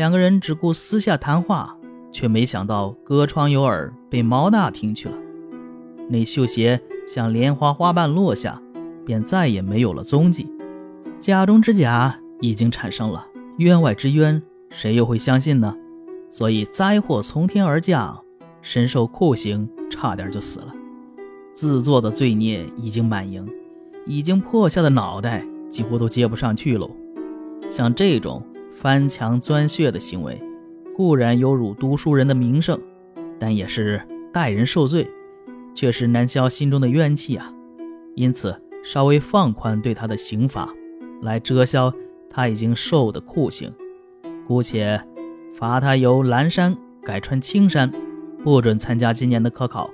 两个人只顾私下谈话，却没想到隔窗有耳被毛大听去了。那绣鞋像莲花花瓣落下，便再也没有了踪迹。假中之假已经产生了，冤外之冤，谁又会相信呢？所以灾祸从天而降，身受酷刑，差点就死了。自作的罪孽已经满盈，已经破下的脑袋几乎都接不上去喽。像这种翻墙钻穴的行为，固然有辱读书人的名声，但也是代人受罪，却是难消心中的怨气啊。因此，稍微放宽对他的刑罚，来遮消他已经受的酷刑，姑且罚他由蓝山改穿青山，不准参加今年的科考，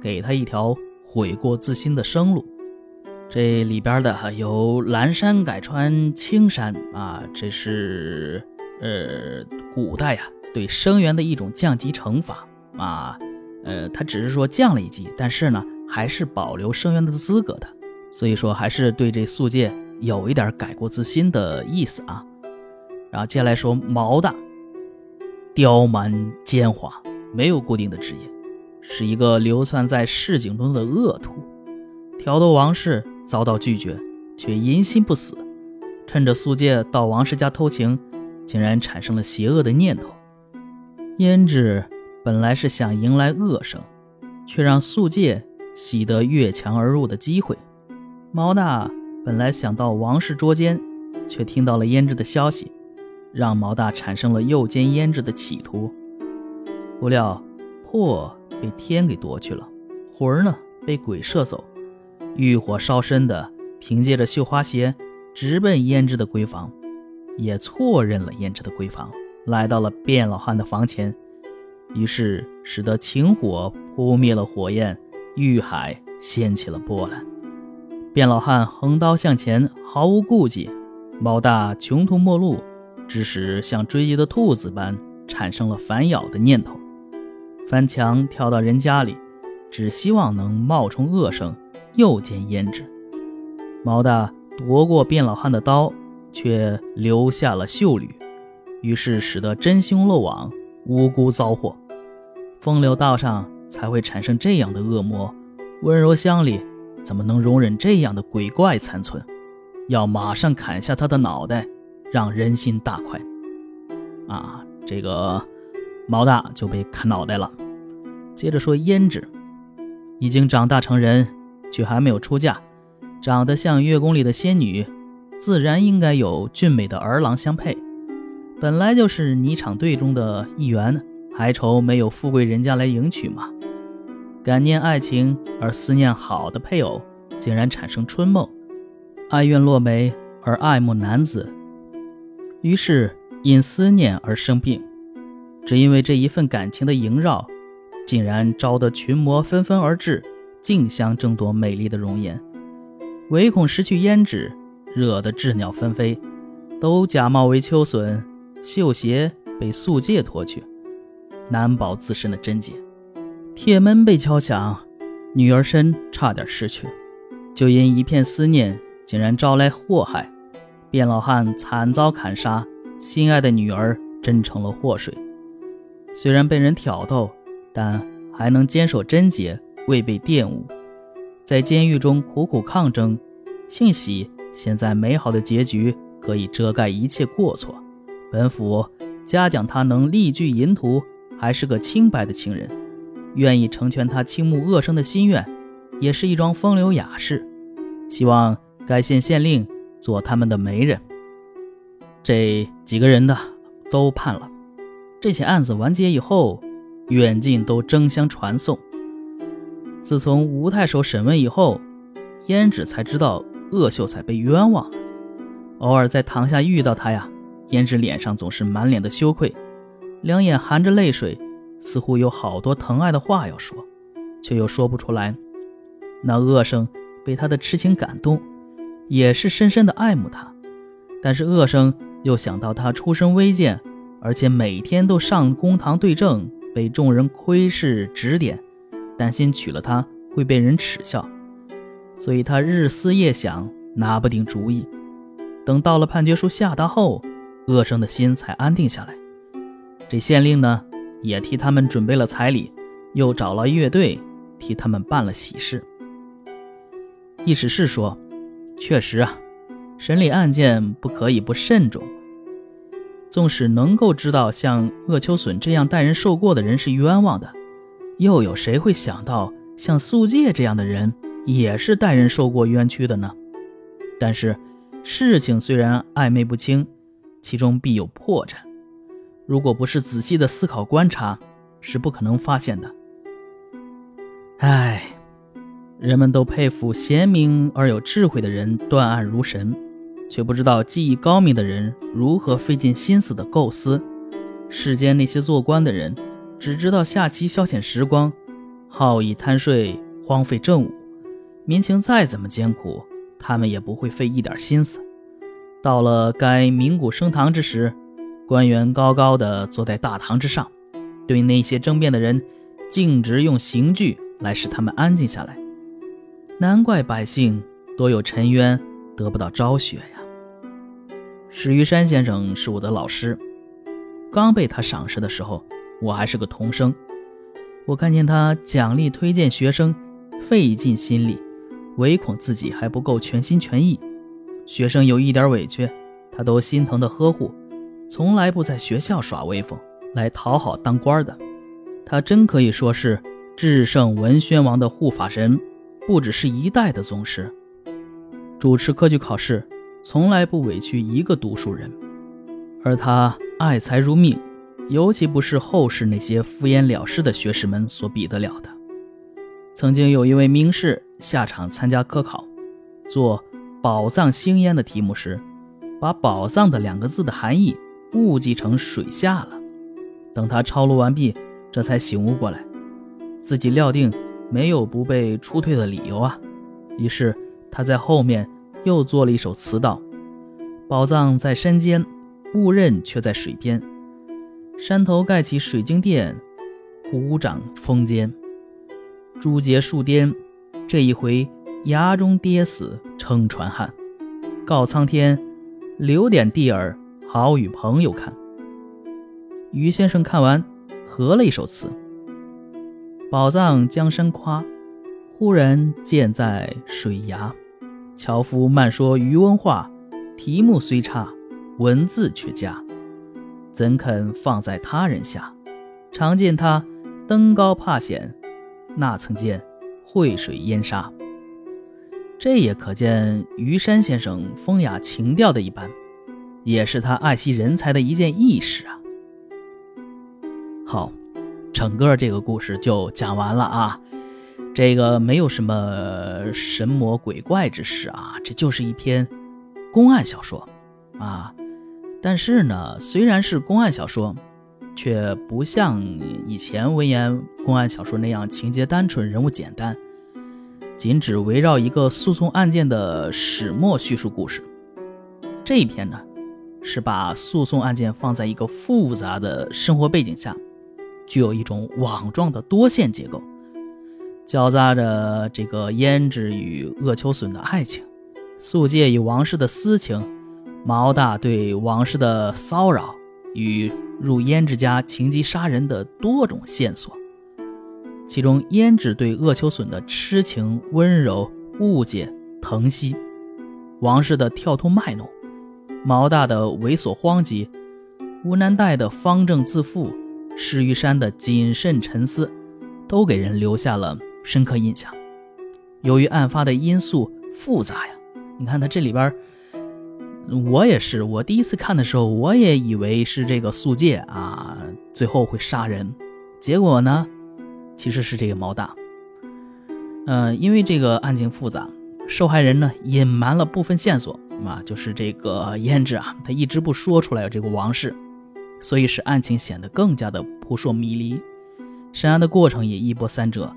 给他一条悔过自新的生路。这里边的由蓝山改穿青山啊，这是呃古代呀对生员的一种降级惩罚啊，呃，他只是说降了一级，但是呢还是保留生员的资格的，所以说还是对这宿界有一点改过自新的意思啊。然后接下来说毛大，刁蛮奸猾，没有固定的职业，是一个流窜在市井中的恶徒，挑逗王氏。遭到拒绝，却阴心不死，趁着素介到王氏家偷情，竟然产生了邪恶的念头。胭脂本来是想迎来恶生，却让素介喜得越墙而入的机会。毛大本来想到王氏捉奸，却听到了胭脂的消息，让毛大产生了诱奸胭脂的企图。不料魄被天给夺去了，魂儿呢被鬼摄走。欲火烧身的，凭借着绣花鞋直奔胭脂的闺房，也错认了胭脂的闺房，来到了卞老汉的房前，于是使得情火扑灭了火焰，欲海掀起了波澜。卞老汉横刀向前，毫无顾忌，毛大穷途末路，致使像追击的兔子般产生了反咬的念头，翻墙跳到人家里，只希望能冒充恶生。又见胭脂，毛大夺过卞老汉的刀，却留下了秀女，于是使得真凶漏网，无辜遭祸。风流道上才会产生这样的恶魔，温柔乡里怎么能容忍这样的鬼怪残存？要马上砍下他的脑袋，让人心大快。啊，这个毛大就被砍脑袋了。接着说胭脂，已经长大成人。却还没有出嫁，长得像月宫里的仙女，自然应该有俊美的儿郎相配。本来就是霓裳队中的一员，还愁没有富贵人家来迎娶吗？感念爱情而思念好的配偶，竟然产生春梦，哀怨落梅而爱慕男子，于是因思念而生病。只因为这一份感情的萦绕，竟然招得群魔纷纷而至。竞相争夺美丽的容颜，唯恐失去胭脂，惹得鸷鸟纷飞，都假冒为秋笋，绣鞋被素戒脱去，难保自身的贞洁。铁门被敲响，女儿身差点失去，就因一片思念，竟然招来祸害。卞老汉惨遭砍杀，心爱的女儿真成了祸水。虽然被人挑逗，但还能坚守贞洁。未被玷污，在监狱中苦苦抗争，幸喜现在美好的结局可以遮盖一切过错。本府嘉奖他能力拒淫徒，还是个清白的情人，愿意成全他倾慕恶生的心愿，也是一桩风流雅事。希望该县县令做他们的媒人。这几个人的都判了。这起案子完结以后，远近都争相传颂。自从吴太守审问以后，胭脂才知道鄂秀才被冤枉。偶尔在堂下遇到他呀，胭脂脸上总是满脸的羞愧，两眼含着泪水，似乎有好多疼爱的话要说，却又说不出来。那恶生被他的痴情感动，也是深深的爱慕他。但是恶生又想到他出身微贱，而且每天都上公堂对证，被众人窥视指点。担心娶了她会被人耻笑，所以他日思夜想，拿不定主意。等到了判决书下达后，恶生的心才安定下来，这县令呢，也替他们准备了彩礼，又找了乐队替他们办了喜事。意思是说，确实啊，审理案件不可以不慎重。纵使能够知道像鄂秋笋这样待人受过的人是冤枉的，又有谁会想到像素介这样的人也是待人受过冤屈的呢？但是，事情虽然暧昧不清，其中必有破绽。如果不是仔细的思考观察，是不可能发现的。唉，人们都佩服贤明而有智慧的人断案如神，却不知道技艺高明的人如何费尽心思的构思。世间那些做官的人，只知道下棋消遣时光，好逸贪睡，荒废政务。民情再怎么艰苦。他们也不会费一点心思。到了该鸣鼓升堂之时，官员高高的坐在大堂之上，对那些争辩的人，径直用刑具来使他们安静下来。难怪百姓多有沉冤得不到昭雪呀！史玉山先生是我的老师，刚被他赏识的时候，我还是个童生。我看见他奖励推荐学生，费尽心力。唯恐自己还不够全心全意，学生有一点委屈，他都心疼的呵护，从来不在学校耍威风来讨好当官的。他真可以说是至圣文宣王的护法神，不只是一代的宗师。主持科举考试，从来不委屈一个读书人，而他爱才如命，尤其不是后世那些敷衍了事的学士们所比得了的。曾经有一位名士。下场参加科考，做“宝藏星烟”的题目时，把“宝藏”的两个字的含义误记成水下了。等他抄录完毕，这才醒悟过来，自己料定没有不被出退的理由啊。于是他在后面又做了一首词道：“宝藏在山间，误认却在水边。山头盖起水晶殿，湖长峰间，珠结树巅。”这一回，崖中跌死撑船汉，告苍天，留点地儿好与朋友看。于先生看完，合了一首词：宝藏江山夸，忽然见在水崖。樵夫慢说渔翁话，题目虽差，文字却佳。怎肯放在他人下？常见他登高怕险，那曾见。惠水烟沙，这也可见于山先生风雅情调的一般，也是他爱惜人才的一件义事啊。好，整个这个故事就讲完了啊。这个没有什么神魔鬼怪之事啊，这就是一篇公案小说啊。但是呢，虽然是公案小说，却不像以前文言公案小说那样情节单纯、人物简单。仅只围绕一个诉讼案件的始末叙述故事，这一篇呢，是把诉讼案件放在一个复杂的生活背景下，具有一种网状的多线结构，交杂着这个胭脂与鄂秋笋的爱情，素介与王氏的私情，毛大对王氏的骚扰与入胭脂家情急杀人的多种线索。其中，胭脂对鄂秋隼的痴情、温柔、误解、疼惜；王氏的跳脱卖弄；毛大的猥琐荒疾；吴南岱的方正自负；施玉山的谨慎沉思，都给人留下了深刻印象。由于案发的因素复杂呀，你看他这里边，我也是，我第一次看的时候，我也以为是这个素介啊，最后会杀人，结果呢？其实是这个毛大，呃，因为这个案情复杂，受害人呢隐瞒了部分线索啊，就是这个胭脂啊，他一直不说出来这个王氏，所以使案情显得更加的扑朔迷离。审案的过程也一波三折，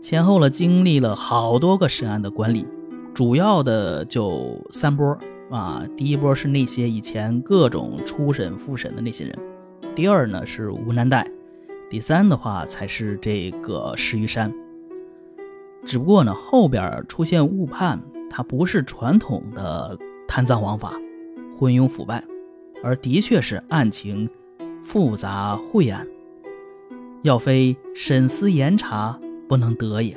前后了经历了好多个审案的管理，主要的就三波啊，第一波是那些以前各种初审复审的那些人，第二呢是吴南岱。第三的话才是这个石玉山，只不过呢后边出现误判，它不是传统的贪赃枉法、昏庸腐败，而的确是案情复杂晦暗，要非审思严查不能得也。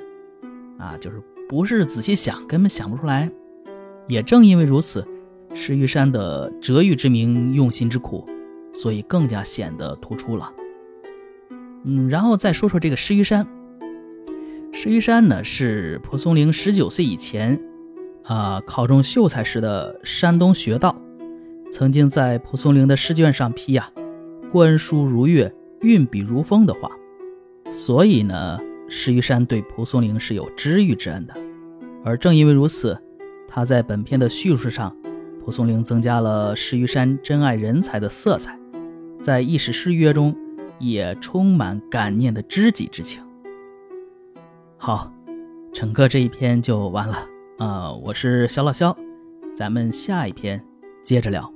啊，就是不是仔细想根本想不出来。也正因为如此，石玉山的折玉之名、用心之苦，所以更加显得突出了。嗯，然后再说说这个石玉山。石玉山呢，是蒲松龄十九岁以前，啊，考中秀才时的山东学道，曾经在蒲松龄的试卷上批呀“观书如月，运笔如风”的话，所以呢，石玉山对蒲松龄是有知遇之恩的。而正因为如此，他在本篇的叙述上，蒲松龄增加了石玉山珍爱人才的色彩，在一时失约中，也充满感念的知己之情。好，整个这一篇就完了啊！我是小老肖，咱们下一篇接着聊。